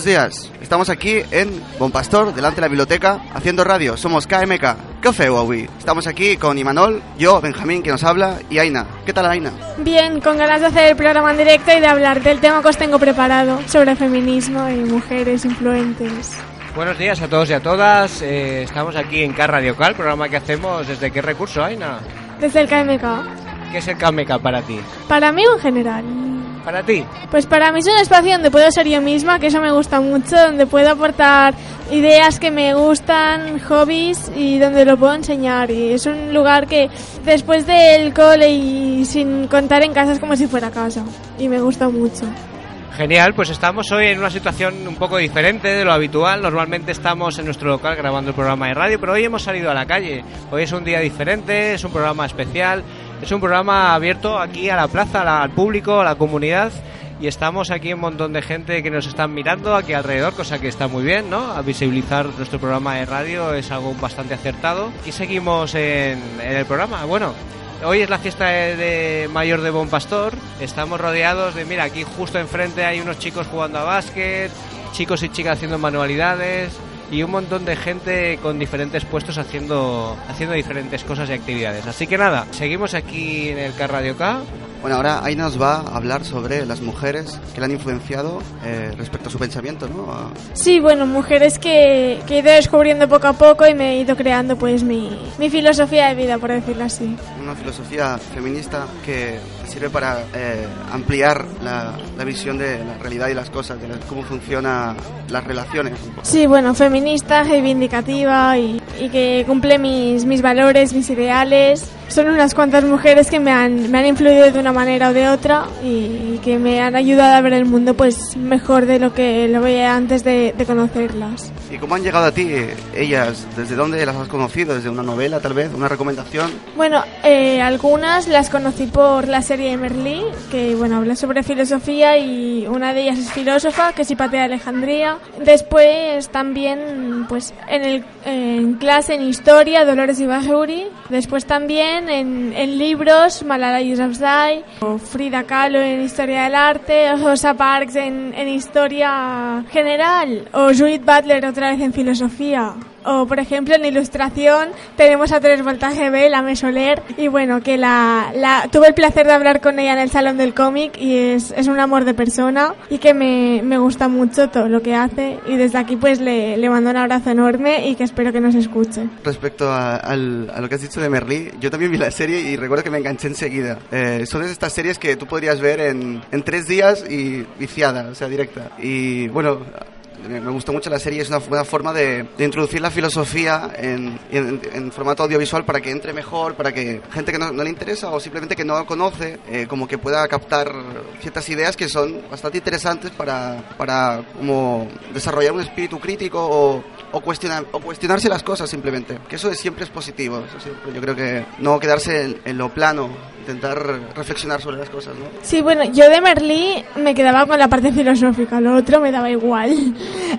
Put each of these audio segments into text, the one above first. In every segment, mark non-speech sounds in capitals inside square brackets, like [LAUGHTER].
Buenos días, estamos aquí en Bon Pastor, delante de la biblioteca, haciendo radio. Somos KMK. ¿Qué feo, Huawei? Estamos aquí con Imanol, yo, Benjamín, que nos habla, y Aina. ¿Qué tal, Aina? bien, con ganas de hacer el programa en directo y de hablar del tema que os tengo preparado sobre feminismo y mujeres influentes. Buenos días a todos y a todas. Eh, estamos aquí en K Radio Cal, programa que hacemos desde qué recurso, Aina. Desde el KMK. ¿Qué es el KMK para ti? Para mí en general. Para ti. Pues para mí es un espacio donde puedo ser yo misma, que eso me gusta mucho, donde puedo aportar ideas que me gustan, hobbies y donde lo puedo enseñar. Y es un lugar que después del cole y sin contar en casa es como si fuera casa. Y me gusta mucho. Genial, pues estamos hoy en una situación un poco diferente de lo habitual. Normalmente estamos en nuestro local grabando el programa de radio, pero hoy hemos salido a la calle. Hoy es un día diferente, es un programa especial, es un programa abierto aquí a la plaza, al público, a la comunidad. Y estamos aquí un montón de gente que nos están mirando aquí alrededor, cosa que está muy bien, ¿no? A visibilizar nuestro programa de radio es algo bastante acertado. Y seguimos en, en el programa. Bueno, Hoy es la fiesta de, de mayor de Bon Pastor. Estamos rodeados de, mira, aquí justo enfrente hay unos chicos jugando a básquet, chicos y chicas haciendo manualidades y un montón de gente con diferentes puestos haciendo, haciendo diferentes cosas y actividades. Así que nada, seguimos aquí en el Car Radio K. Bueno, ahora Aina nos va a hablar sobre las mujeres que le han influenciado eh, respecto a su pensamiento, ¿no? A- Sí, bueno, mujeres que, que he ido descubriendo poco a poco y me he ido creando pues mi, mi filosofía de vida, por decirlo así. una filosofía feminista que sirve para eh, ampliar la, la visión de la realidad y las cosas, de la- cómo funcionan las relaciones. Sí, bueno, feminista, reivindicativa y, y que cumple mis, mis valores, mis ideales. Son unas cuantas mujeres que me han, me han influido de una manera o de otra y, que me han ayudado a ver el mundo pues mejor de lo que lo veía antes de, de conocerlas. ¿Y cómo han llegado a ti eh, ellas? ¿Desde dónde las has conocido? ¿Desde una novela, tal vez? ¿Una recomendación? Bueno, eh, algunas las conocí por la serie de Merlí, que bueno, habla sobre filosofía y una de ellas es filósofa, que es Hipatia de Alejandría. Después también, pues en, el, en clase en historia, Dolores Ibajuri. Después también también en, en libros, Malala Yousafzai, o Frida Kahlo en Historia del Arte, o Rosa Parks en, en Historia General, o Judith Butler otra vez en Filosofía. O, por ejemplo, en ilustración tenemos a Tres Voltas GB, la Mesoler, y bueno, que la, la tuve el placer de hablar con ella en el Salón del Cómic y es, es un amor de persona y que me, me gusta mucho todo lo que hace y desde aquí pues le, le mando un abrazo enorme y que espero que nos escuche. Respecto a, al- a lo que has dicho de Merlí, yo también vi la serie y recuerdo que me enganché enseguida. Eh, son de estas series que tú podrías ver en, en tres días y viciada, o sea, directa. Y bueno, me gustó mucho la serie, es una buena forma de, de introducir la filosofía en, en- en formato audiovisual para que entre mejor, para que gente que no, no le interesa o simplemente que no lo conoce, eh, como que pueda captar ciertas ideas que son bastante interesantes para, para como desarrollar un espíritu crítico o, o, cuestionar, o cuestionarse las cosas simplemente. Que eso es- siempre es positivo, eso siempre, yo creo que no quedarse en, en lo plano, intentar reflexionar sobre las cosas, ¿no? Sí, bueno, yo de Merlí me quedaba con la parte filosófica, lo otro me daba igual.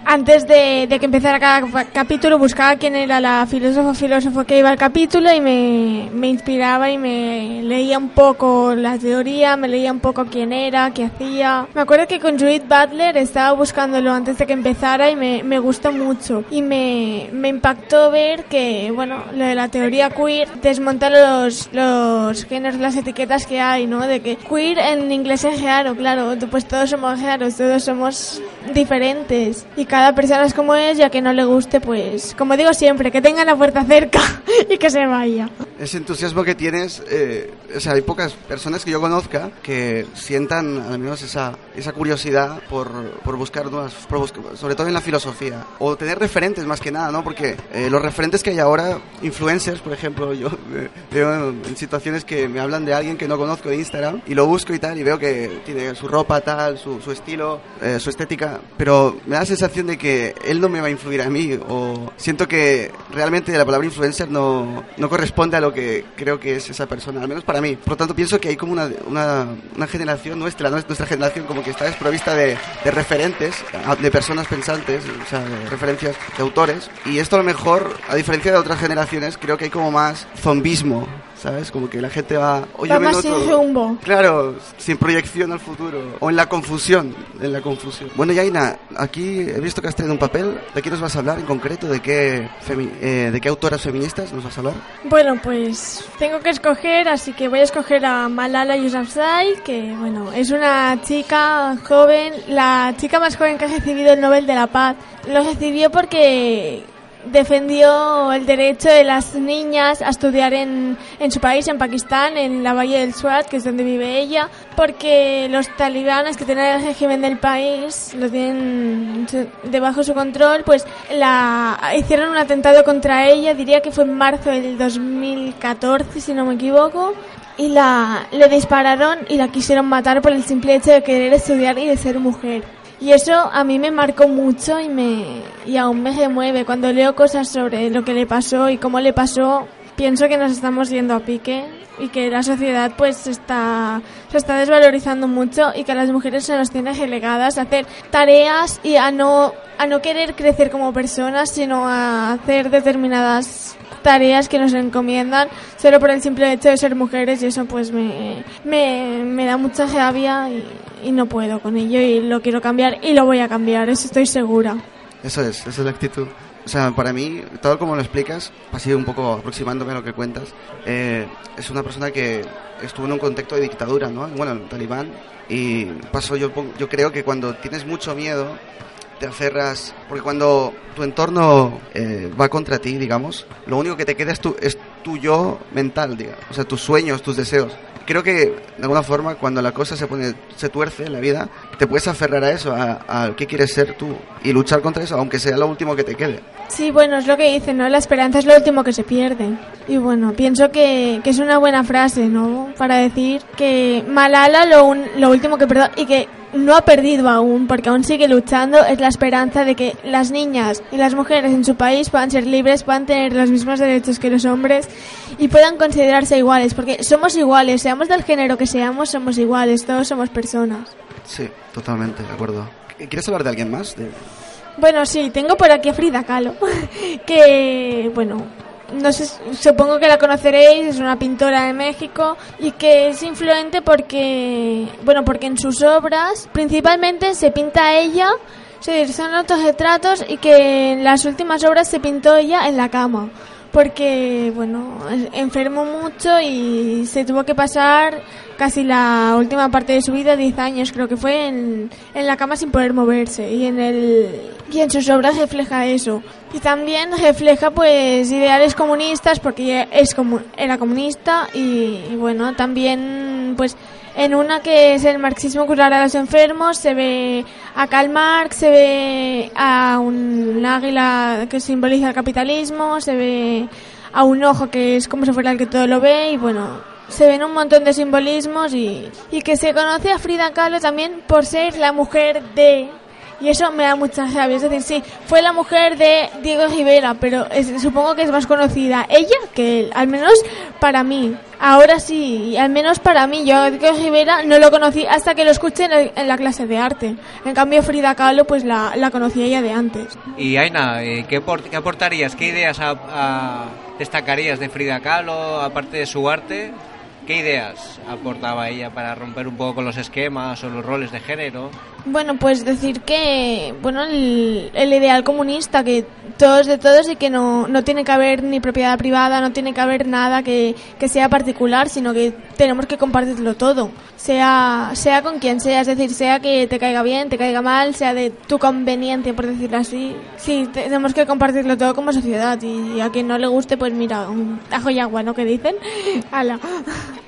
Antes de, que empezara cada capítulo buscaba quién era la filósofa filósofo que iba al capítulo y me, me inspiraba y me leía un poco la teoría, me leía un poco quién era, qué hacía. Me acuerdo que con Judith Butler estaba buscándolo antes de que empezara y me, me gustó mucho. Y me, me impactó ver que, bueno, lo de la teoría queer desmonta los, los géneros, las etiquetas que hay, ¿no? De que queer en inglés es raro, claro, pues todos somos raros, todos somos diferentes y cada persona es como es, ya que no le guste, pues, como digo siempre, que tenga la puerta cerca [LAUGHS] y que se vaya. Ese entusiasmo que tienes eh, o sea, hay pocas personas que yo conozca que sientan al menos esa, esa curiosidad por, por buscar nuevas, por buscar- sobre todo en la filosofía, o tener referentes más que nada, ¿no? Porque eh, los referentes que hay ahora, influencers, por ejemplo, yo [LAUGHS] veo en situaciones que me hablan de alguien que no conozco de Instagram y lo busco y tal y veo que tiene su ropa tal, su, su estilo, eh, su estética, pero me da la sensación de que él no me va a influir a mí o siento que realmente la palabra influencer no, no corresponde a lo que creo que es esa persona, al menos para Por lo tanto, pienso que hay como una, una, una generación nuestra, nues- nuestra generación como que está desprovista de, de referentes, de personas pensantes, o sea, de referencias de autores. Y esto a lo mejor, a diferencia de otras generaciones, creo que hay como más zombismo, ¿sabes? Como que la gente va... "Oye, Va más noto". sin rumbo. Claro, sin proyección al futuro. O en la confusión. En la confusión. Bueno, Yaina, aquí he visto que has traído un papel. ¿De qué nos vas a hablar en concreto? ¿De qué, eh, ¿de qué autoras feministas nos vas a hablar? Bueno, pues tengo que escoger, así que voy a escoger a Malala Yousafzai, que bueno, es una chica joven, la chica más joven que ha recibido el Nobel de la Paz. Lo recibió porque defendió el derecho de las niñas a estudiar en, en su país, en Pakistán, en la Valle del Swat, que es donde vive ella, porque los talibanes que tienen el régimen del país, lo tienen debajo de su control, pues la hicieron un atentado contra ella, diría que fue en marzo del 2014, si no me equivoco, y la le dispararon y la quisieron matar por el simple hecho de querer estudiar y de ser mujer. Y eso a mí me marcó mucho y me y aún me remueve cuando leo cosas sobre lo que le pasó y cómo le pasó. Pienso que nos estamos yendo a pique y que la sociedad pues está se está desvalorizando mucho y que a las mujeres se nos tiene relegadas a hacer tareas y a no a no querer crecer como personas, sino a hacer determinadas tareas que nos encomiendan solo por el simple hecho de ser mujeres y eso pues me, me, me da mucha rabia y, y no puedo con ello y lo quiero cambiar y lo voy a cambiar, eso estoy segura. Eso es, esa es la actitud. O sea, para mí, todo como lo explicas, así un poco aproximándome a lo que cuentas, eh, es una persona que estuvo en un contexto de dictadura, ¿no? Bueno, el talibán. Y pasó, yo, yo creo que cuando tienes mucho miedo, te aferras, porque cuando tu entorno eh, va contra ti, digamos, lo único que te queda es tu, es tu yo mental, digamos, o sea, tus sueños, tus deseos. Creo que de alguna forma cuando la cosa se pone, se tuerce en la vida, te puedes aferrar a eso, a, a qué quieres ser tú y luchar contra eso, aunque sea lo último que te quede. Sí, bueno, es lo que dicen, ¿no? La esperanza es lo último que se pierde. Y bueno, pienso que, que es una buena frase, ¿no? Para decir que Malala lo, un- lo último que perdió y que no ha perdido aún, porque aún sigue luchando, es la esperanza de que las niñas y las mujeres en su país puedan ser libres, puedan tener los mismos derechos que los hombres y puedan considerarse iguales, porque somos iguales, seamos del género que seamos, somos iguales, todos somos personas. Sí, totalmente, de acuerdo. ¿Quieres hablar de alguien más? De- Bueno, sí, tengo por aquí a Frida Kahlo, [LAUGHS] que, bueno, no sé, supongo que la conoceréis, es una pintora de México y que es influente porque, bueno, porque en sus obras principalmente se pinta ella, se son autorretratos y que en las últimas obras se pintó ella en la cama. Porque, bueno, enfermó mucho y se tuvo que pasar casi la última parte de su vida, 10 años creo que fue, en, en la cama sin poder moverse. Y en, el, y en sus obras refleja eso. Y también refleja pues ideales comunistas porque es comu- era comunista y, y bueno, también pues en una que es el marxismo curar a los enfermos se ve a Karl Marx, se ve a un águila que simboliza el capitalismo, se ve a un ojo que es como si fuera el que todo lo ve y bueno, se ven un montón de simbolismos y, y que se conoce a Frida Kahlo también por ser la mujer de... Y eso me da mucha rabia. Es decir, sí, fue la mujer de Diego Rivera, pero es- supongo que es más conocida ella que él, al menos para mí. Ahora sí, y al menos para mí. Yo a Diego Rivera no lo conocí hasta que lo escuché en, el- en la clase de arte. En cambio, Frida Kahlo, pues la, la conocí ella de antes. Y Aina, eh, ¿qué, qué aportarías? ¿Qué ideas a- destacarías de Frida Kahlo, aparte de su arte? ¿Qué ideas aportaba ella para romper un poco con los esquemas o los roles de género? Bueno, pues decir que, bueno, el, el ideal comunista, que todos de todos y que no, no tiene que haber ni propiedad privada, no tiene que haber nada que, que sea particular, sino que tenemos que compartirlo todo, sea, sea con quien sea, es decir, sea que te caiga bien, te caiga mal, sea de tu conveniente, por decirlo así. Sí, tenemos que compartirlo todo como sociedad y a quien no le guste, pues mira, un ajo y agua, ¿no? Que dicen. [LAUGHS] Ala.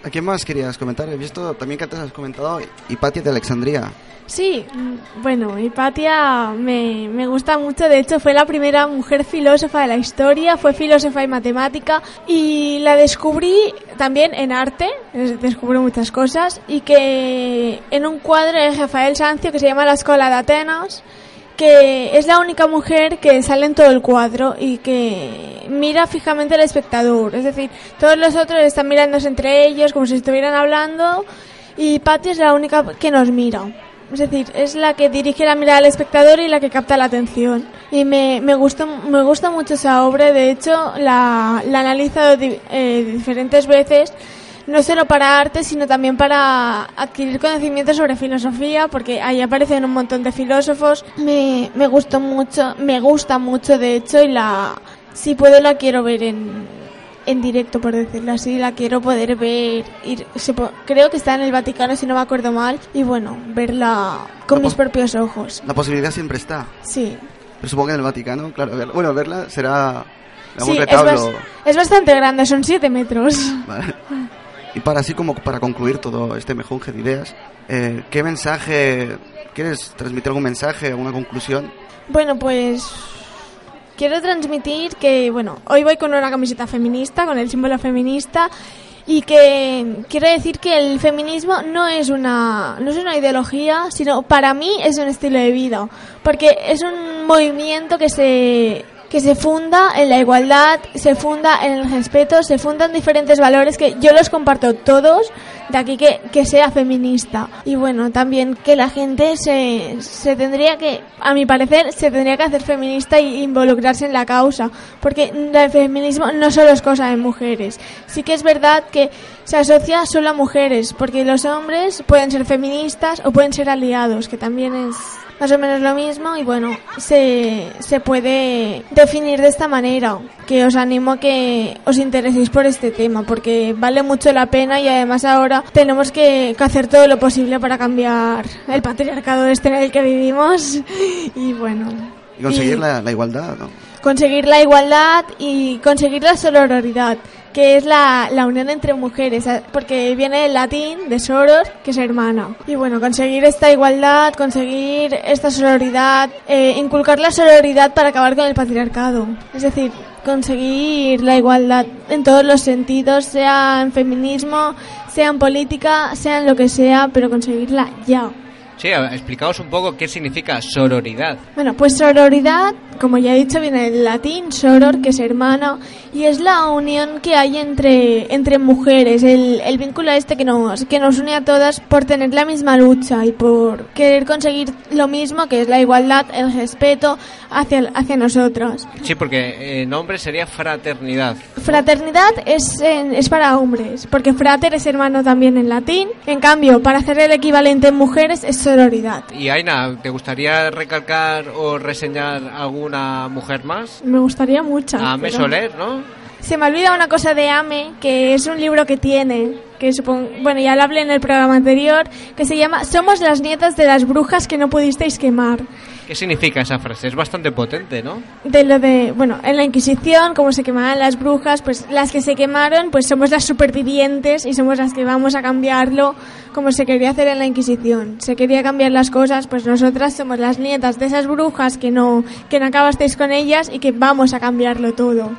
¿A quién más querías comentar? He visto también que antes has comentado Hipatia de Alexandría. Sí, mm, bueno, Hipatia me, me gusta mucho, de hecho fue la primera mujer filósofa de la historia, fue filósofa y matemática y la descubrí también en arte, es- descubrí muchas cosas y que en un cuadro de Rafael Sancio que se llama La Escuela de Atenas, que es la única mujer que sale en todo el cuadro y que mira fijamente al espectador, es decir, todos los otros están mirándose entre ellos como si estuvieran hablando y Patti es la única que nos mira. Es decir, es la que dirige la mirada al espectador y la que capta la atención. Y me, me, gusta, me gusta mucho esa obra, de hecho la, la he analizado di- eh, diferentes veces, no solo para arte, sino también para adquirir conocimientos sobre filosofía, porque ahí aparecen un montón de filósofos. Me, me gustó mucho, me gusta mucho de hecho, y la, si puedo la quiero ver en, en directo, por decirlo así, la quiero poder ver. Ir, se po- creo que está en el Vaticano, si no me acuerdo mal, y bueno, verla con La mis propios ojos. La posibilidad siempre está. Sí. Pero supongo que en el Vaticano, claro, bueno, verla será Sí, es, bas- es bastante grande, son 7 metros. Vale. Y para así como para concluir todo este mejunje de ideas, eh, ¿qué mensaje quieres transmitir algún mensaje, alguna conclusión? Bueno, pues quiero transmitir que, bueno, hoy voy con una camiseta feminista, con el símbolo feminista, y que quiero decir que el feminismo no es una no es una ideología, sino para mí es un estilo de vida, porque es un movimiento que se que se funda en la igualdad, se funda en el respeto, se funda en diferentes valores que yo los comparto todos, de aquí que, que sea feminista. Y bueno, también que la gente se, se tendría que, a mi parecer, se tendría que hacer feminista y involucrarse en la causa, porque el feminismo no solo es cosa de mujeres. Sí que es verdad que se asocia solo a mujeres, porque los hombres pueden ser feministas o pueden ser aliados, que también es más o menos lo mismo y bueno, se, se puede definir de esta manera, que os animo a que os intereséis por este tema, porque vale mucho la pena y además ahora tenemos que, que hacer todo lo posible para cambiar el patriarcado este en el que vivimos [LAUGHS] y bueno. Y conseguir y- la, la igualdad, ¿no? conseguir la igualdad y conseguir la sororidad, que es la, la unión entre mujeres, porque viene del latín de soror, que es hermana. Y bueno, conseguir esta igualdad, conseguir esta sororidad, eh, inculcar la sororidad para acabar con el patriarcado. Es decir, conseguir la igualdad en todos los sentidos, sea en feminismo, sea en política, sea en lo que sea, pero conseguirla ya. Sí, explicaos un poco qué significa sororidad. Bueno, pues sororidad, como ya he dicho, viene del latín soror, que es hermano, y es la unión que hay entre, entre mujeres, el, el vínculo este que nos, que nos une a todas por tener la misma lucha y por querer conseguir lo mismo, que es la igualdad, el respeto hacia, hacia nosotros. Sí, porque en hombre sería fraternidad. Fraternidad es, en- es para hombres, porque frater es hermano también en latín, en cambio, para hacer el equivalente en mujeres es sororidad. Y Aina, ¿te gustaría recalcar o reseñar alguna mujer más? Me gustaría mucho. Ame pero- Soler, ¿no? Se me olvida una cosa de Ame, que es un libro que tiene, que supongo, bueno, ya lo hablé en el programa anterior, que se llama Somos las nietas de las brujas que no pudisteis quemar. ¿Qué significa esa frase? Es bastante potente, ¿no? De lo de, bueno, en la Inquisición, como se quemaban las brujas, pues las que se quemaron, pues somos las supervivientes y somos las que vamos a cambiarlo como se quería hacer en la Inquisición. Se quería cambiar las cosas, pues nosotras somos las nietas de esas brujas que no, que no acabasteis con ellas y que vamos a cambiarlo todo.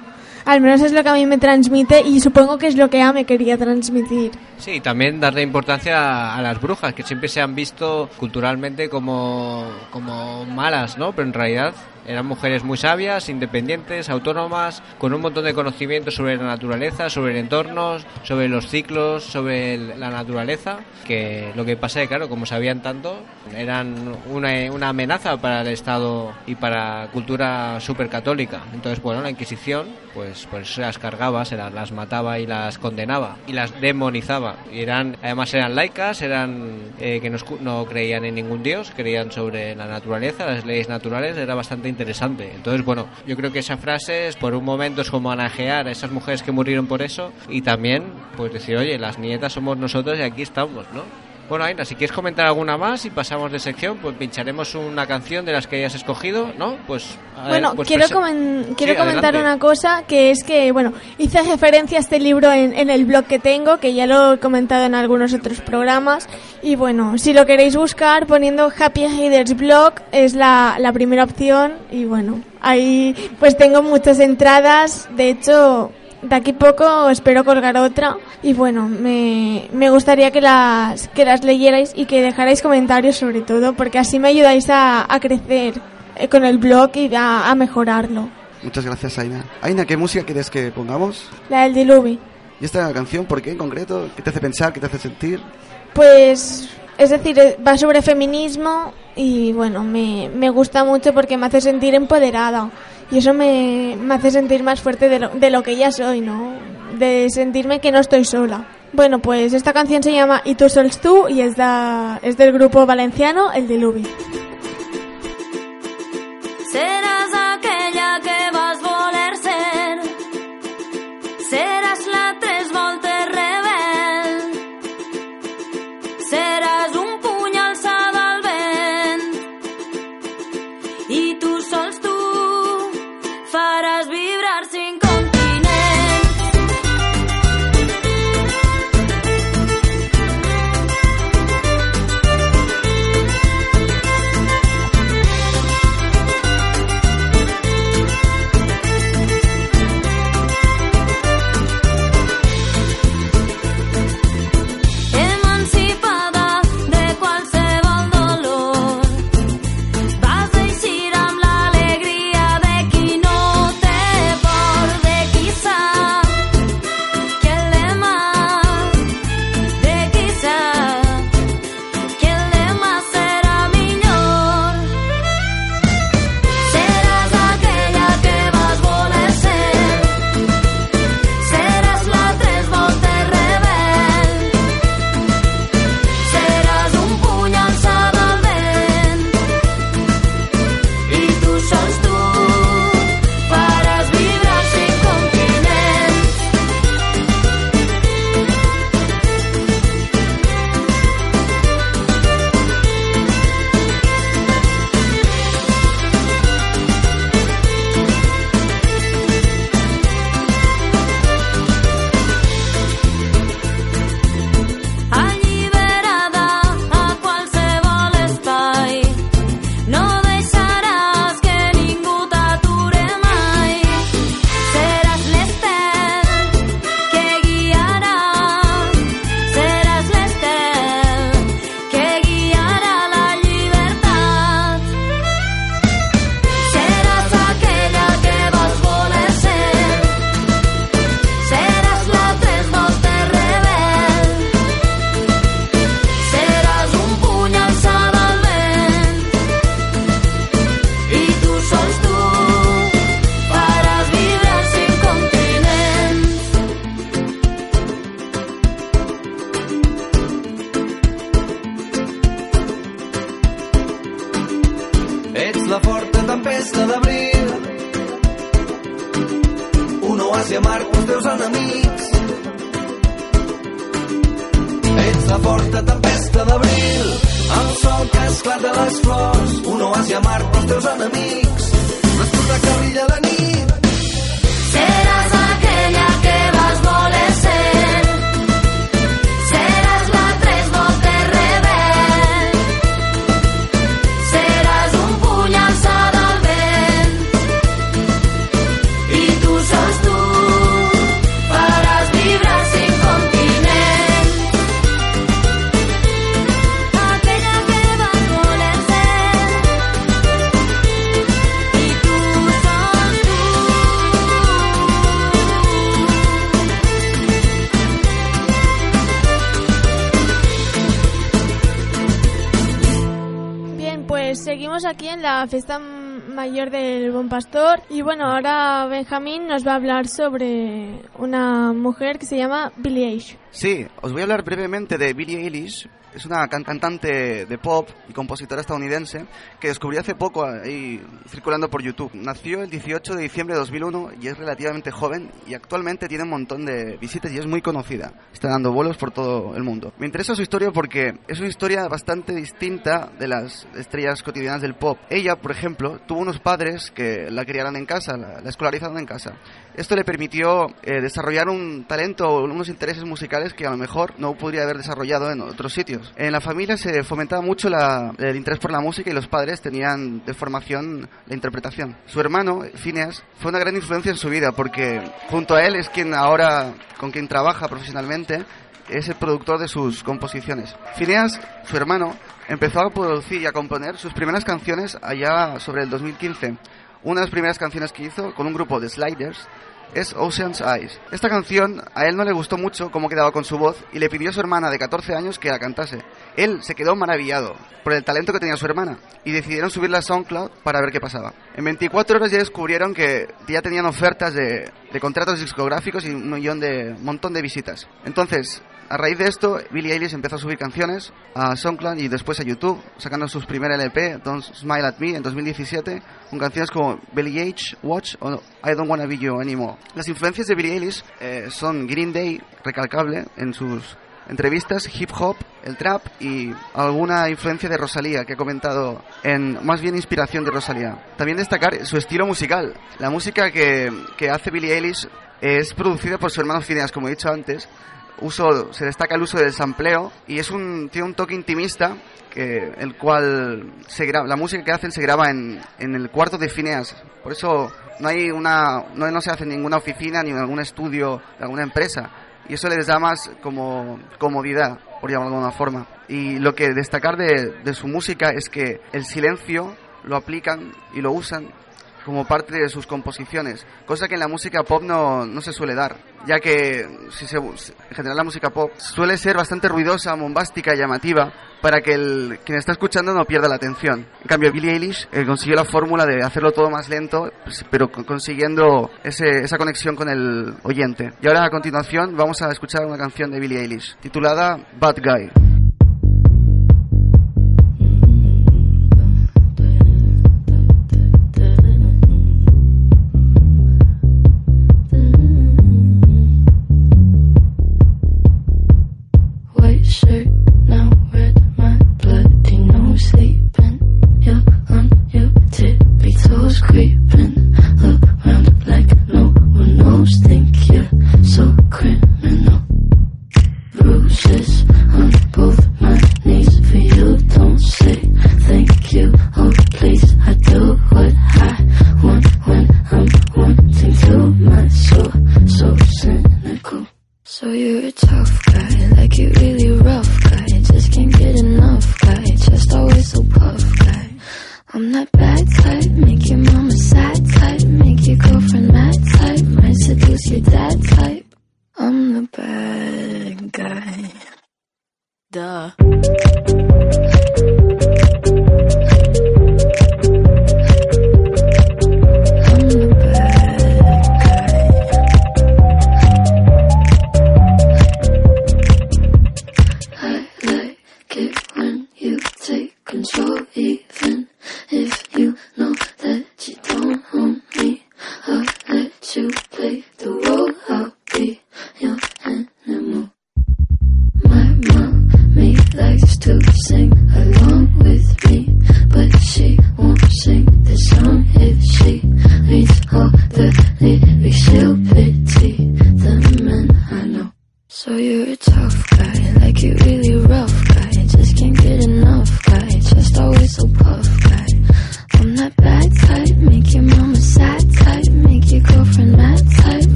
Al menos es lo que a mí me transmite y supongo que es lo que Ame quería transmitir. Sí, también darle importancia a las brujas, que siempre se han visto culturalmente como, como malas, ¿no? Pero en realidad eran mujeres muy sabias, independientes, autónomas, con un montón de conocimientos sobre la naturaleza, sobre el entorno, sobre los ciclos, sobre la naturaleza, que lo que pasa es que, claro, como sabían tanto, eran una, una amenaza para el Estado y para cultura supercatólica. Entonces, bueno, la Inquisición, pues, pues las cargaba, se las, las mataba y las condenaba y las demonizaba. Y eran, además eran laicas, eran eh, que no, no creían en ningún dios, creían sobre la naturaleza, las leyes naturales, era bastante interesante. Entonces, bueno, yo creo que esa frase es por un momento es como anajear a esas mujeres que murieron por eso y también, pues decir, oye, las nietas somos nosotros y aquí estamos, ¿no? Bueno, Aina, si quieres comentar alguna más y pasamos de sección, pues pincharemos una canción de las que hayas escogido, ¿no? Pues ver, Bueno, pues quiero, comen- quiero Sí, comentar adelante. una cosa, que es que, bueno, hice referencia a este libro en, en el blog que tengo, que ya lo he comentado en algunos otros programas, y bueno, si lo queréis buscar, poniendo Happy Readers Blog es la, la primera opción, y bueno, ahí pues tengo muchas entradas, de hecho... De aquí poco espero colgar otra y bueno, me, me gustaría que las, que las leyerais y que dejarais comentarios sobre todo porque así me ayudáis a, a crecer eh, con el blog y a, a mejorarlo. Muchas gracias, Aina. Aina, ¿qué música quieres que pongamos? La del Diluvi. ¿Y esta canción por qué en concreto? ¿Qué te hace pensar? ¿Qué te hace sentir? Pues, es decir, eh, va sobre feminismo y bueno, me, me gusta mucho porque me hace sentir empoderada y eso me, me hace sentir más fuerte de lo, de lo que ya soy, ¿no? De sentirme que no estoy sola. Bueno, pues esta canción se llama Y tú sols tú y es, da, es del grupo valenciano El Diluvi. La fiesta mayor del Buen Pastor y bueno, ahora Benjamín nos va a hablar sobre una mujer que se llama Billie Eilish. Sí, os voy a hablar brevemente de Billie Eilish, es una can- cantante de pop y compositora estadounidense que descubrí hace poco ahí circulando por YouTube. Nació el 18 de diciembre de 2001 y es relativamente joven y actualmente tiene un montón de visitas y es muy conocida. Está dando vuelos por todo el mundo. Me interesa su historia porque es una historia bastante distinta de las estrellas cotidianas del pop. Ella, por ejemplo, tuvo unos padres que la criaron en casa, la, la escolarizaron en casa. Esto le permitió eh, desarrollar un talento o unos intereses musicales que a lo mejor no podría haber desarrollado en otros sitios. En la familia se fomentaba mucho el interés por la música y los padres tenían de formación la interpretación. Su hermano, Phineas, fue una gran influencia en su vida porque junto a él es quien ahora con quien trabaja profesionalmente es el productor de sus composiciones. Phineas, su hermano, empezó a producir y a componer sus primeras canciones allá sobre el 2015. Una de las primeras canciones que hizo con un grupo de Sliders es Ocean's Eyes. Esta canción a él no le gustó mucho cómo quedaba con su voz y le pidió a su hermana de 14 años que la cantase. Él se quedó maravillado por el talento que tenía su hermana y decidieron subirla a SoundCloud para ver qué pasaba. En 24 horas ya descubrieron que ya tenían ofertas de, contratos discográficos y un montón de visitas. Entonces, a raíz de esto, Billie Eilish empezó a subir canciones a SoundCloud y después a YouTube, sacando sus primer LP, Don't Smile at Me, en 2017, con canciones como Billie Eilish, Watch o I Don't Wanna Be You Anymore. Las influencias de Billie Eilish eh, son Green Day, recalcable en sus entrevistas, hip hop, el trap y alguna influencia de Rosalía que he comentado en más bien inspiración de Rosalía. También destacar su estilo musical. La música que, que hace Billie Eilish es producida por su hermano Phineas, como he dicho antes. Uso, se destaca el uso del sampleo y es un, tiene un toque intimista que, el cual se graba, la música que hacen se graba en, en el cuarto de Phineas. Por eso no hay una, no, no se hace en ninguna oficina ni en algún estudio de alguna empresa y eso les da más como comodidad, por llamarlo de alguna forma. Y lo que destacar de, de su música es que el silencio lo aplican y lo usan como parte de sus composiciones, cosa que en la música pop no, no se suele dar, ya que si se, en general la música pop suele ser bastante ruidosa, bombástica, llamativa, para que el, quien está escuchando no pierda la atención. En cambio, Billie Eilish eh, consiguió la fórmula de hacerlo todo más lento, pues, pero con- consiguiendo ese- esa conexión con el oyente. Y ahora a continuación vamos a escuchar una canción de Billie Eilish, titulada Bad Guy.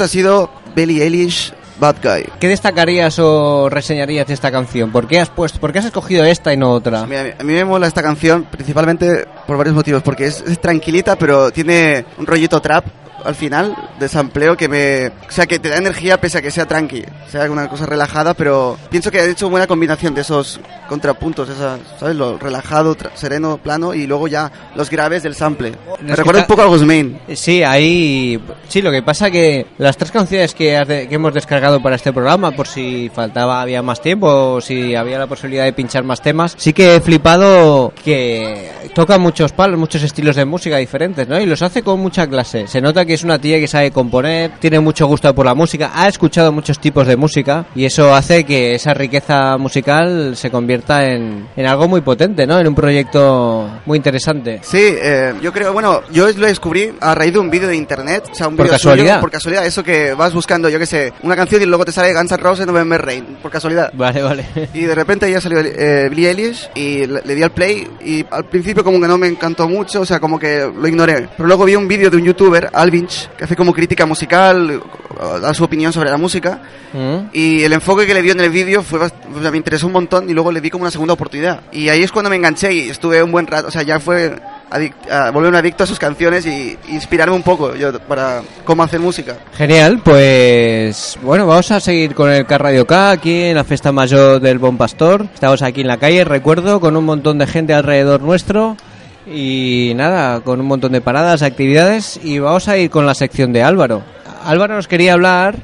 Esto ha sido Billie Eilish, Bad Guy. ¿Qué destacarías o reseñarías de esta canción? ¿Por qué has puesto, por qué has escogido esta y no otra? Mira, a mí me mola esta canción principalmente por varios motivos, porque es, es tranquilita, pero tiene un rollito trap al final de sampleo que me... O sea, que te da energía pese a que sea tranqui, sea una cosa relajada, pero pienso que han hecho buena combinación de esos contrapuntos, esa, ¿sabes? Lo relajado, sereno, plano, y luego ya los graves del sample. Me recuerda un poco a Guzmán. Sí, ahí. Sí, lo que pasa que las tres canciones que, has de- que hemos descargado para este programa, por si faltaba, había más tiempo o si había la posibilidad de pinchar más temas, sí que he flipado que toca muchos palos, muchos estilos de música diferentes, ¿no? Y los hace con mucha clase. Se nota que es una tía que sabe componer, tiene mucho gusto por la música, ha escuchado muchos tipos de música y eso hace que esa riqueza musical se convierta en, en algo muy potente, ¿no? En un proyecto muy interesante. Sí, eh, yo creo, bueno, yo lo descubrí a raíz de un vídeo de internet, o sea, un ¿Por casualidad? suyo, por casualidad, eso que vas buscando, yo qué sé, una canción y luego te sale Guns N' Roses November Rain, por casualidad. Vale, vale. Y de repente ya salió eh, Billie Eilish y le, le di al play y al principio como que no me encantó mucho, o sea, como que lo ignoré. Pero luego vi un vídeo de un youtuber, Que hace como crítica musical, da su opinión sobre la música Mm. y el enfoque que le dio en el vídeo fue me interesó un montón y luego le di como una segunda oportunidad. Y ahí es cuando me enganché y estuve un buen rato, o sea, ya fue a volverme adicto a sus canciones y inspirarme un poco yo para cómo hacer música. Genial, pues bueno, vamos a seguir con el Car Radio K aquí en la fiesta mayor del Bon Pastor. Estamos aquí en la calle, recuerdo, con un montón de gente alrededor nuestro y nada, con un montón de paradas, actividades y vamos a ir con la sección de Álvaro. Álvaro nos quería hablar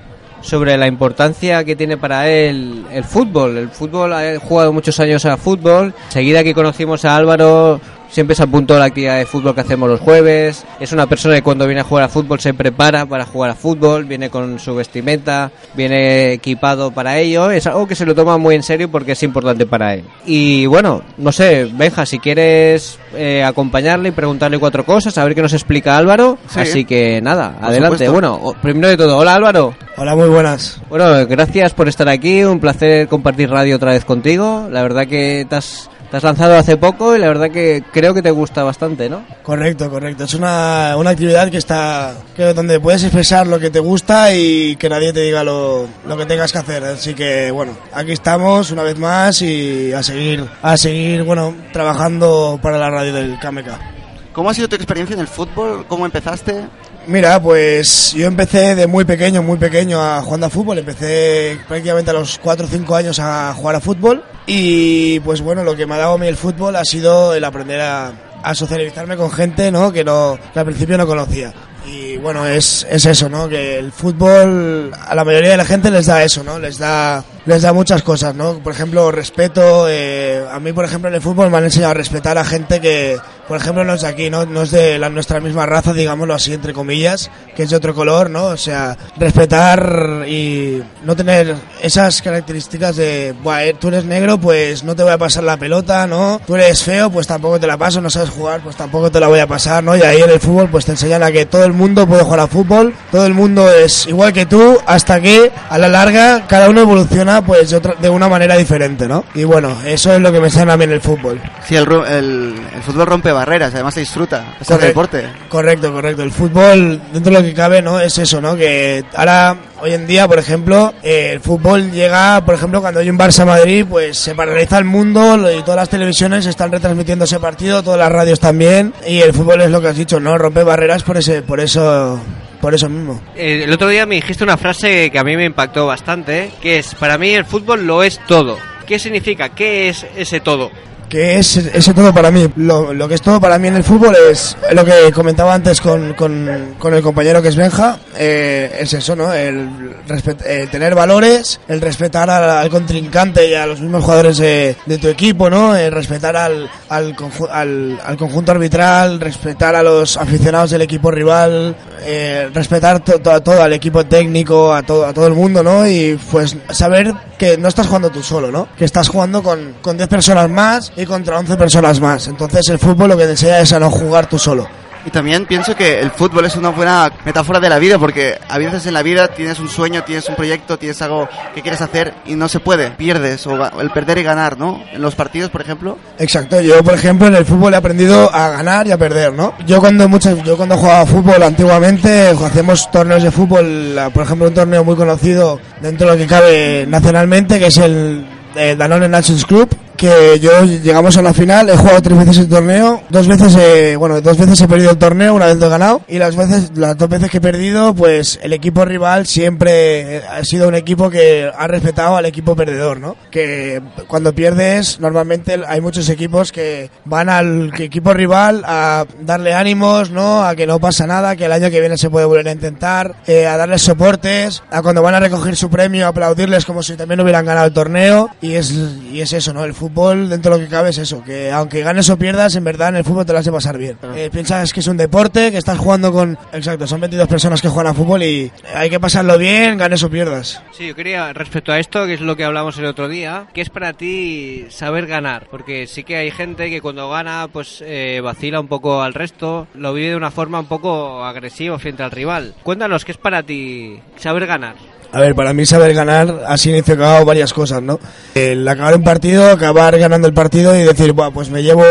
sobre la importancia que tiene para él el fútbol. El fútbol, ha jugado muchos años a fútbol. Seguida que conocimos a Álvaro, siempre se apuntó a la actividad de fútbol que hacemos los jueves. Es una persona que cuando viene a jugar a fútbol se prepara para jugar a fútbol, viene con su vestimenta, viene equipado para ello. Es algo que se lo toma muy en serio porque es importante para él. Y bueno, no sé, Benja, si quieres eh, acompañarle y preguntarle cuatro cosas, a ver qué nos explica Álvaro. Sí. Así que nada, adelante. supuesto. Bueno, primero de todo, hola Álvaro. Hola, muy buenas. Bueno, gracias por estar aquí, un placer compartir radio otra vez contigo. La verdad que te has, te has lanzado hace poco y la verdad que creo que te gusta bastante, ¿no? Correcto, correcto. Es una, una actividad que está que donde puedes expresar lo que te gusta y que nadie te diga lo, lo que tengas que hacer. Así que bueno, aquí estamos una vez más y a seguir a seguir bueno trabajando para la radio del KMK. ¿Cómo ha sido tu experiencia en el fútbol? ¿Cómo empezaste? Mira, pues yo empecé de muy pequeño, muy pequeño a jugar a fútbol. Empecé prácticamente a los 4 o 5 años a jugar a fútbol. Y pues bueno, lo que me ha dado a mí el fútbol ha sido el aprender a, a socializarme con gente ¿no? Que, no, que al principio no conocía. Y bueno, es, es eso, ¿no? Que el fútbol a la mayoría de la gente les da eso, ¿no? Les da, les da muchas cosas, ¿no? Por ejemplo, respeto. eh, a mí, por ejemplo, en el fútbol me han enseñado a respetar a gente que, por ejemplo, no es de aquí, ¿no? No es de la, nuestra misma raza, digámoslo así, entre comillas, que es de otro color, ¿no? O sea, respetar y no tener esas características de, Buah, eh, tú eres negro, pues no te voy a pasar la pelota, ¿no? Tú eres feo, pues tampoco te la paso, no sabes jugar, pues tampoco te la voy a pasar, ¿no? Y ahí en el fútbol, pues te enseñan a que todo el mundo puede jugar a fútbol, todo el mundo es igual que tú, hasta que a la larga cada uno evoluciona, pues de, otra- de una manera diferente, ¿no? Y bueno, eso es lo que me enseñan a mí en el fútbol. Sí, el, el, el fútbol rompe barreras, además se disfruta. Es el deporte. Correcto, correcto. El fútbol, dentro de lo que cabe, ¿no? Es eso, ¿no? Que ahora, hoy en día, por ejemplo, eh, el fútbol llega, por ejemplo, cuando hay un Barça-Madrid, pues se paraliza el mundo y todas las televisiones están retransmitiendo ese partido, todas las radios también. Y el fútbol es lo que has dicho, ¿no? Rompe barreras por ese, por eso, por eso mismo. Eh, el otro día me dijiste una frase que a mí me impactó bastante, que es, para mí el fútbol lo es todo. ¿Qué significa? ¿Qué es ese todo? Que es ese todo para mí. Lo, lo que es todo para mí en el fútbol es lo que comentaba antes con, con, con el compañero que es Benja, eh, es eso, ¿no? El, respet- eh, tener valores, el respetar al, contrincante y a los mismos jugadores de, de tu equipo, ¿no? El respetar al, al, al, al conjunto arbitral, respetar a los aficionados del equipo rival, eh, respetar to- to- todo, al equipo técnico, a todo, a todo el mundo, ¿no? Y pues saber que no estás jugando tú solo, ¿no? Que estás jugando con, con 10 personas más y contra 11 personas más. Entonces el fútbol lo que te enseña es a no jugar tú solo. Y también pienso que el fútbol es una buena metáfora de la vida, porque a veces en la vida tienes un sueño, tienes un proyecto, tienes algo que quieres hacer y no se puede, pierdes, o el perder y ganar, ¿no? En los partidos, por ejemplo. Exacto, yo por ejemplo en el fútbol he aprendido a ganar y a perder, ¿no? Yo cuando muchas, yo cuando jugaba fútbol antiguamente hacíamos torneos de fútbol, por ejemplo un torneo muy conocido dentro de lo que cabe nacionalmente, que es el, el Danone Nations Club, que yo llegamos a la final, he jugado tres veces el torneo, dos veces, eh, bueno, dos veces he perdido el torneo, una vez lo he ganado, y las veces, las dos veces que he perdido, pues el equipo rival siempre ha sido un equipo que ha respetado al equipo perdedor, ¿no? Que cuando pierdes, normalmente hay muchos equipos que van al equipo rival a darle ánimos, ¿no? A que no pasa nada, que el año que viene se puede volver a intentar, eh, a darles soportes, a cuando van a recoger su premio, aplaudirles como si también hubieran ganado el torneo, y es, y es eso, ¿no? El fútbol, dentro de lo que cabe, es eso, que aunque ganes o pierdas, en verdad en el fútbol te las de pasar bien. Eh, piensas que es un deporte, que estás jugando con, exacto, son 22 personas que juegan a fútbol y hay que pasarlo bien, ganes o pierdas. Sí, yo quería, respecto a esto, que es lo que hablamos el otro día, ¿qué es para ti saber ganar? Porque sí que hay gente que cuando gana, pues eh, vacila un poco al resto, lo vive de una forma un poco agresiva frente al rival. Cuéntanos, ¿qué es para ti saber ganar? A ver, para mí saber ganar ha significado varias cosas, ¿no? El acabar un partido, acabar ganando el partido y decir, pues me llevo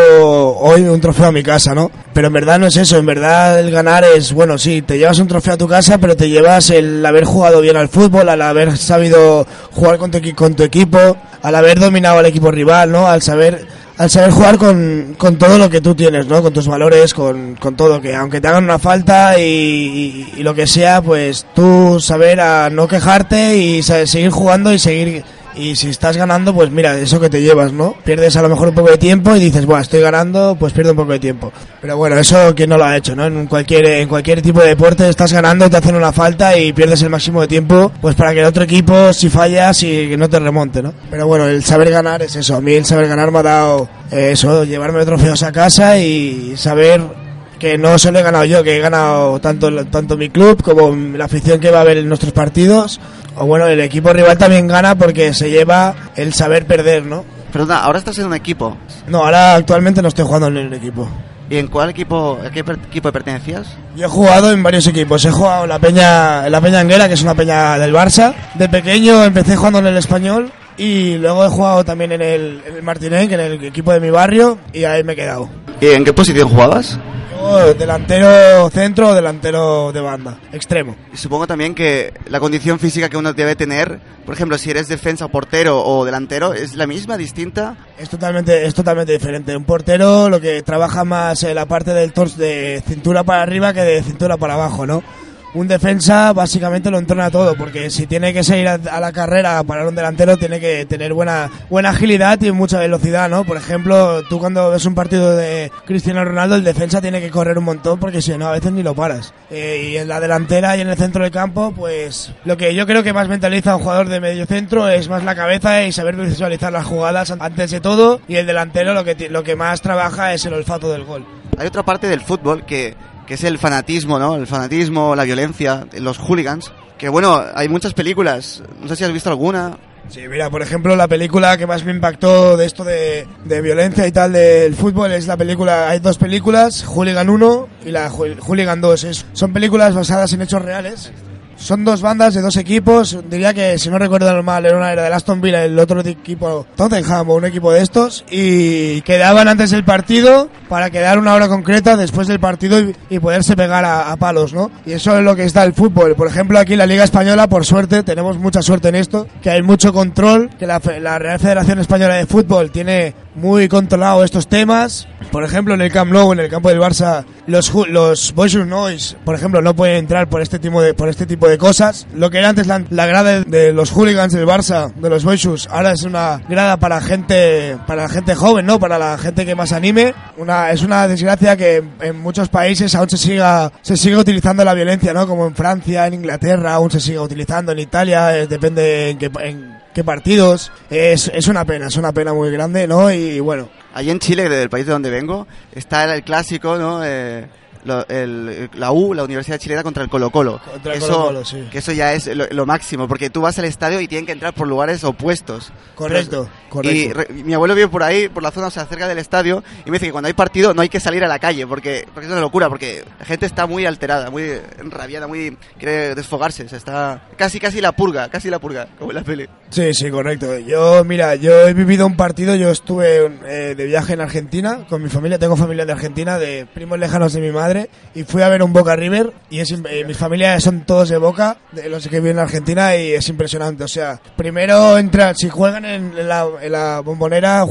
hoy un trofeo a mi casa, ¿no? Pero en verdad no es eso, en verdad el ganar es, bueno, sí, te llevas un trofeo a tu casa, pero te llevas el haber jugado bien al fútbol, al haber sabido jugar con tu, con tu equipo, al haber dominado al equipo rival, ¿no? Al saber al saber jugar con, con todo lo que tú tienes, ¿no? Con tus valores, con, con todo, que aunque te hagan una falta y, y- lo que sea, pues tú saber a no quejarte y sa- seguir jugando y seguir... Y si estás ganando, pues mira, eso que te llevas, ¿no? Pierdes a lo mejor un poco de tiempo y dices, bueno, estoy ganando, pues pierdo un poco de tiempo. Pero bueno, eso quien no lo ha hecho, ¿no? En cualquier, en cualquier tipo de deporte estás ganando, te hacen una falta y pierdes el máximo de tiempo, pues para que el otro equipo, si fallas, y que no te remonte, ¿no? Pero bueno, el saber ganar es eso. A mí el saber ganar me ha dado eh, eso, llevarme trofeos a casa y saber que no solo he ganado yo, que he ganado tanto, tanto mi club como la afición que va a ver en nuestros partidos. O bueno, el equipo rival también gana porque se lleva el saber perder, ¿no? Perdona, ahora estás en un equipo. No, ahora actualmente no estoy jugando en el equipo. ¿Y en cuál equipo, a qué equipo pertenecías? Yo he jugado en varios equipos. He jugado en la Peña, en la Peña Anguera, que es una peña del Barça. De pequeño empecé jugando en el español y luego he jugado también en el, en el Martinenc, en el equipo de mi barrio, y ahí me he quedado. ¿Y en qué posición jugabas? Delantero centro o delantero de banda, extremo. Y supongo también que la condición física que uno debe tener, por ejemplo, si eres defensa, portero o delantero, ¿es la misma, distinta? Es totalmente, es totalmente diferente. Un portero lo que trabaja más en la parte del torso de cintura para arriba que de cintura para abajo, ¿no? Un defensa básicamente lo entrena todo, porque si tiene que seguir a, la carrera para un delantero tiene que tener buena, buena agilidad y mucha velocidad, ¿no? Por ejemplo, tú cuando ves un partido de Cristiano Ronaldo, el defensa tiene que correr un montón porque si no a veces ni lo paras. Eh, y en la delantera y en el centro del campo, pues lo que yo creo que más mentaliza a un jugador de medio centro es más la cabeza y saber visualizar las jugadas antes de todo, y el delantero lo que, lo que más trabaja es el olfato del gol. Hay otra parte del fútbol que, que es el fanatismo, ¿no? El fanatismo, la violencia, los hooligans. Que bueno, hay muchas películas. No sé si has visto alguna. Sí, mira, por ejemplo, la película que más me impactó de esto de, de violencia y tal del fútbol es la película, hay dos películas, Hooligan 1 y la Hool- Hooligan 2. Es- son películas basadas en hechos reales. Son dos bandas de dos equipos. Diría que, si no recuerdo mal, era una era del Aston Villa el otro equipo Tottenham o un equipo de estos. Y quedaban antes del partido para quedar una hora concreta después del partido y, y poderse pegar a, palos, ¿no? Y eso es lo que está el fútbol. Por ejemplo, aquí en la Liga Española, por suerte, tenemos mucha suerte en esto, que hay mucho control, que la, la Real Federación Española de Fútbol tiene muy controlado estos temas. Por ejemplo, en el Camp Nou, en el campo del Barça, los los Boisus Noise, por ejemplo, no pueden entrar por este tipo de por este tipo de cosas. Lo que era antes la, la grada de los hooligans del Barça, de los Boisus, ahora es una grada para gente para gente joven, ¿no? Para la gente que más anime. Una es una desgracia que en, muchos países aún se siga se sigue utilizando la violencia, ¿no? Como en Francia, en Inglaterra, aún se sigue utilizando en Italia, eh, depende en qué en qué partidos. Es, es una pena, es una pena muy grande, ¿no? Y bueno, Allí en Chile, del país de donde vengo, está el, clásico, ¿no? Eh, el- la U, la Universidad Chilena contra el Colo Colo. Contra el eso, Colo-Colo, sí. Que eso ya es lo, lo máximo, porque tú vas al estadio y tienen que entrar por lugares opuestos. correcto, Y correcto. re- mi abuelo vive por ahí, por la zona, o sea, cerca del estadio, y me dice que cuando hay partido no hay que salir a la calle, porque, porque es una locura, porque la gente está muy alterada, muy enrabiada, muy quiere desfogarse, o sea, está casi casi la purga, casi la purga, como en la peli. Sí, sí, correcto. Yo, mira, yo he vivido un partido, yo estuve eh, de viaje en Argentina con mi familia, tengo familia de Argentina, de primos lejanos de mi madre, y fui a ver un Boca River, y es, eh, mi familia son todos de Boca, de los que viven en Argentina, y es impresionante. O sea, primero entran, si juegan en la, en la bombonera,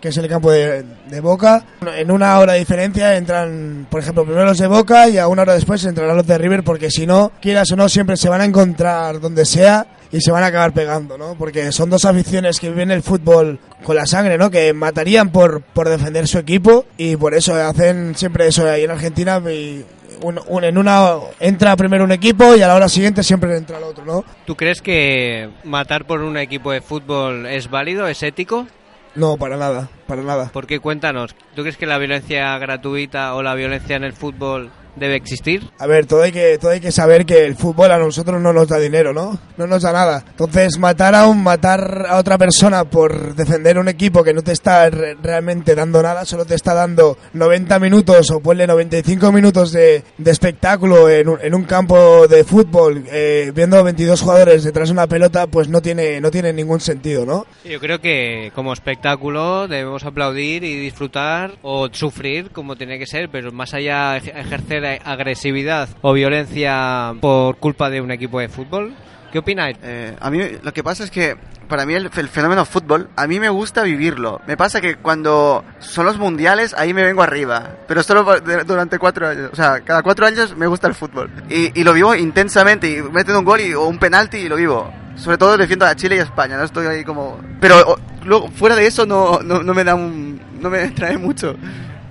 que es el campo de, de Boca, en una hora de diferencia entran, por ejemplo, primero los de Boca, y a una hora después entrarán los de River, porque si no, quieras o no, siempre se van a encontrar donde sea, y se van a acabar pegando, ¿no? Porque son dos aficiones que viven el fútbol con la sangre, ¿no? Que matarían por, por defender su equipo y por eso hacen siempre eso ahí en Argentina. y un- un- en una entra primero un equipo y a la hora siguiente siempre entra el otro, ¿no? ¿Tú crees que matar por un equipo de fútbol es válido, es ético? No, para nada, para nada. Porque cuéntanos, ¿tú crees que la violencia gratuita o la violencia en el fútbol debe existir? A ver, todo hay que todo hay que saber que el fútbol a nosotros no nos da dinero, ¿no? No nos da nada. Entonces, matar a un matar a otra persona por defender un equipo que no te está re- realmente dando nada, solo te está dando 90 minutos o ponle 95 minutos de, de espectáculo en un, en un campo de fútbol, eh, viendo 22 jugadores detrás de una pelota, pues no tiene no tiene ningún sentido, ¿no? Yo creo que como espectáculo debemos aplaudir y disfrutar o sufrir como tiene que ser, pero más allá de agresividad o violencia por culpa de un equipo de fútbol. ¿Qué opináis? Eh, a mí lo que pasa es que para mí el, el fenómeno fútbol, a mí me gusta vivirlo. Me pasa que cuando son los mundiales, ahí me vengo arriba. Pero solo durante cuatro años. O sea, cada cuatro años me gusta el fútbol. Y, y lo vivo intensamente. Y meten un gol y, o un penalti y lo vivo. Sobre todo defiendo a Chile y a España. No estoy ahí como... Pero o- luego, fuera de eso no, no, no me da un... No me [LAUGHS] trae mucho.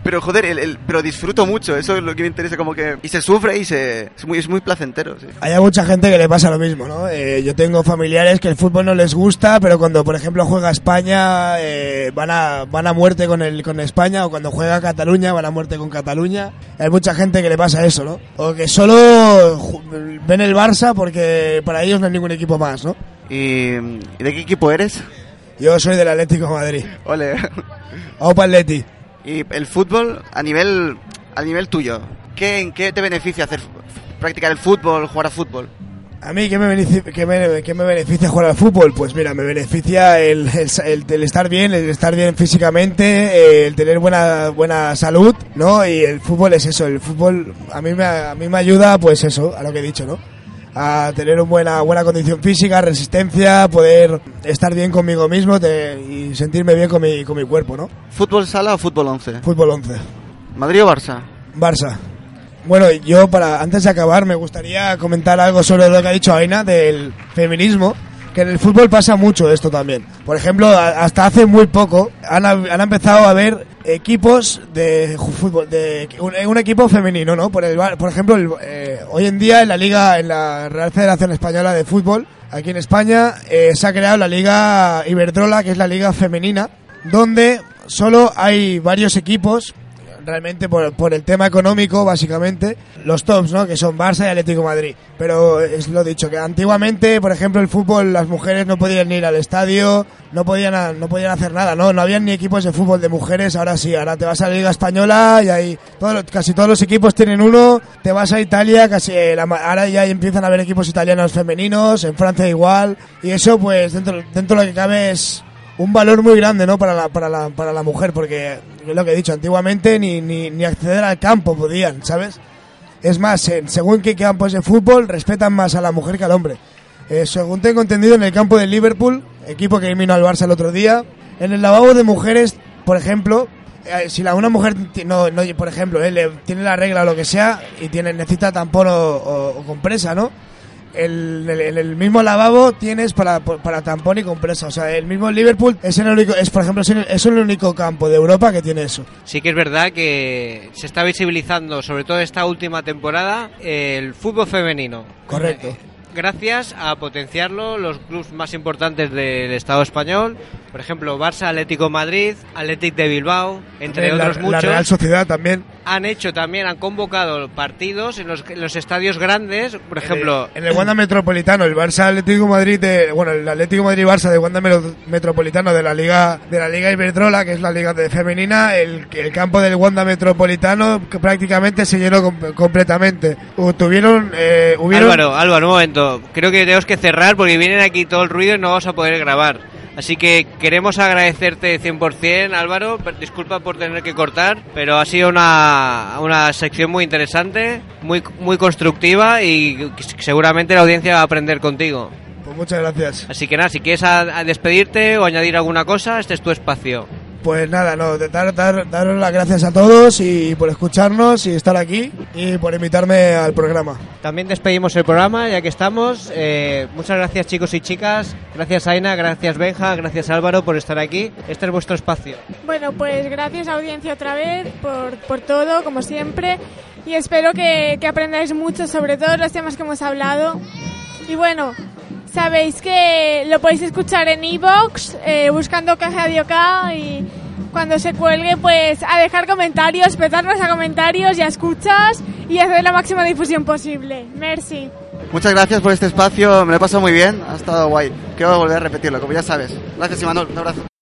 Pero joder, el, el- pero disfruto mucho, eso es lo que me interesa, como que... Y se sufre y se... Es muy, es muy placentero, sí. Hay mucha gente que le pasa lo mismo, ¿no? Eh, yo tengo familiares que el fútbol no les gusta, pero cuando, por ejemplo, juega España, eh, van, a, van a muerte con, el, con España, o cuando juega Cataluña, van a muerte con Cataluña. Hay mucha gente que le pasa eso, ¿no? O que solo ven el Barça porque para ellos no hay ningún equipo más, ¿no? ¿Y, ¿y de qué equipo eres? Yo soy del Atlético de Madrid. Ole. Opa Atleti. Y el fútbol a nivel a nivel tuyo, ¿qué, ¿en qué te beneficia hacer practicar el fútbol, jugar a fútbol? A mí, ¿qué me, beneficia, qué me, qué me beneficia jugar al fútbol? Pues mira, me beneficia el, el, el- estar bien, el estar bien físicamente, eh, el tener buena buena salud, ¿no? Y el fútbol es eso, el fútbol a mí me, a mí me ayuda, pues eso, a lo que he dicho, ¿no? A tener una buena, buena condición física, resistencia, poder estar bien conmigo mismo te- y sentirme bien con mi, con mi cuerpo, ¿no? ¿Fútbol sala o fútbol 11? Fútbol 11. ¿Madrid o Barça? Barça. Bueno, yo para antes de acabar me gustaría comentar algo sobre lo que ha dicho Aina del feminismo, que en el fútbol pasa mucho esto también. Por ejemplo, a- hasta hace muy poco han, han empezado a haber equipos de fútbol, de un, equipo femenino, ¿no? Por, el, por ejemplo, el- eh, hoy en día en la liga, en la Real Federación Española de Fútbol, aquí en España, eh, se ha creado la liga Iberdrola, que es la liga femenina, donde solo hay varios equipos realmente por, por el tema económico, básicamente, los tops, ¿no? Que son Barça y Atlético Madrid. Pero es lo dicho, que antiguamente, por ejemplo, el fútbol, las mujeres no podían ir al estadio, no podían, no podían hacer nada, ¿no? No habían ni equipos de fútbol de mujeres, ahora sí, ahora te vas a la Liga Española y ahí todos los- casi todos los equipos tienen uno, te vas a Italia, casi eh, la ahora ya empiezan a haber equipos italianos femeninos, en Francia igual, y eso pues dentro, dentro de lo que cabe es un valor muy grande ¿no? para, la, para, la, para la mujer, porque es lo que he dicho, antiguamente ni, ni, ni acceder al campo podían, ¿sabes? Es más, según qué campos de fútbol respetan más a la mujer que al hombre. Eh, según tengo entendido, en el campo de Liverpool, equipo que vino al Barça el otro día, en el lavabo de mujeres por ejemplo, eh, si la, una mujer no, no, por ejemplo, eh, tiene la regla o lo que sea y tiene necesita tampón o compresa, ¿no? El, el- mismo lavabo tienes para, para tampón y compresa. O sea, el mismo Liverpool es el único, es por ejemplo, es el, es el único campo de Europa que tiene eso. Sí que es verdad que se está visibilizando, sobre todo esta última temporada, el fútbol femenino. Correcto. Gracias a potenciarlo los clubes más importantes del Estado español, por ejemplo, Barça, Atlético Madrid, Athletic de Bilbao, entre la, otros la muchos. Real Sociedad también. Han hecho también, han convocado partidos en los, en los estadios grandes, por ejemplo, En el Wanda Metropolitano, el Barça Atlético Madrid de, bueno, el Atlético Madrid Barça de Wanda Metropolitano de la Liga de la Liga Iberdrola, que es la liga de femenina, el, el campo del Wanda Metropolitano que prácticamente se llenó com- completamente. Tuvieron eh, hubieron Álvaro, Álvaro, un momento. Creo que tenemos que cerrar porque vienen aquí todo el ruido y no vamos a poder grabar. Así que queremos agradecerte 100%, Álvaro. Disculpa por tener que cortar, pero ha sido una, una sección muy interesante, muy, muy constructiva y seguramente la audiencia va a aprender contigo. pues muchas gracias. Así que nada, si quieres a- a despedirte o añadir alguna cosa, este es tu espacio. Pues nada, no, de dar, dar, daros las gracias a todos y por escucharnos y estar aquí y por invitarme al programa. También despedimos el programa, ya que estamos. Eh, muchas gracias chicos y chicas. Gracias Aina, gracias Benja, gracias Álvaro por estar aquí. Este es vuestro espacio. Bueno, pues gracias audiencia otra vez por, por todo, como siempre. Y espero que, que aprendáis mucho sobre todos los temas que hemos hablado. Y bueno, sabéis que lo podéis escuchar en iVoox, eh, buscando que Radio K y cuando se cuelgue, pues a dejar comentarios, petarnos a comentarios y a escuchas y hacer la máxima difusión posible. Merci. Muchas gracias por este espacio, me lo he pasado muy bien, ha estado guay. Quiero volver a repetirlo, como ya sabes. Gracias, Imanol, un abrazo.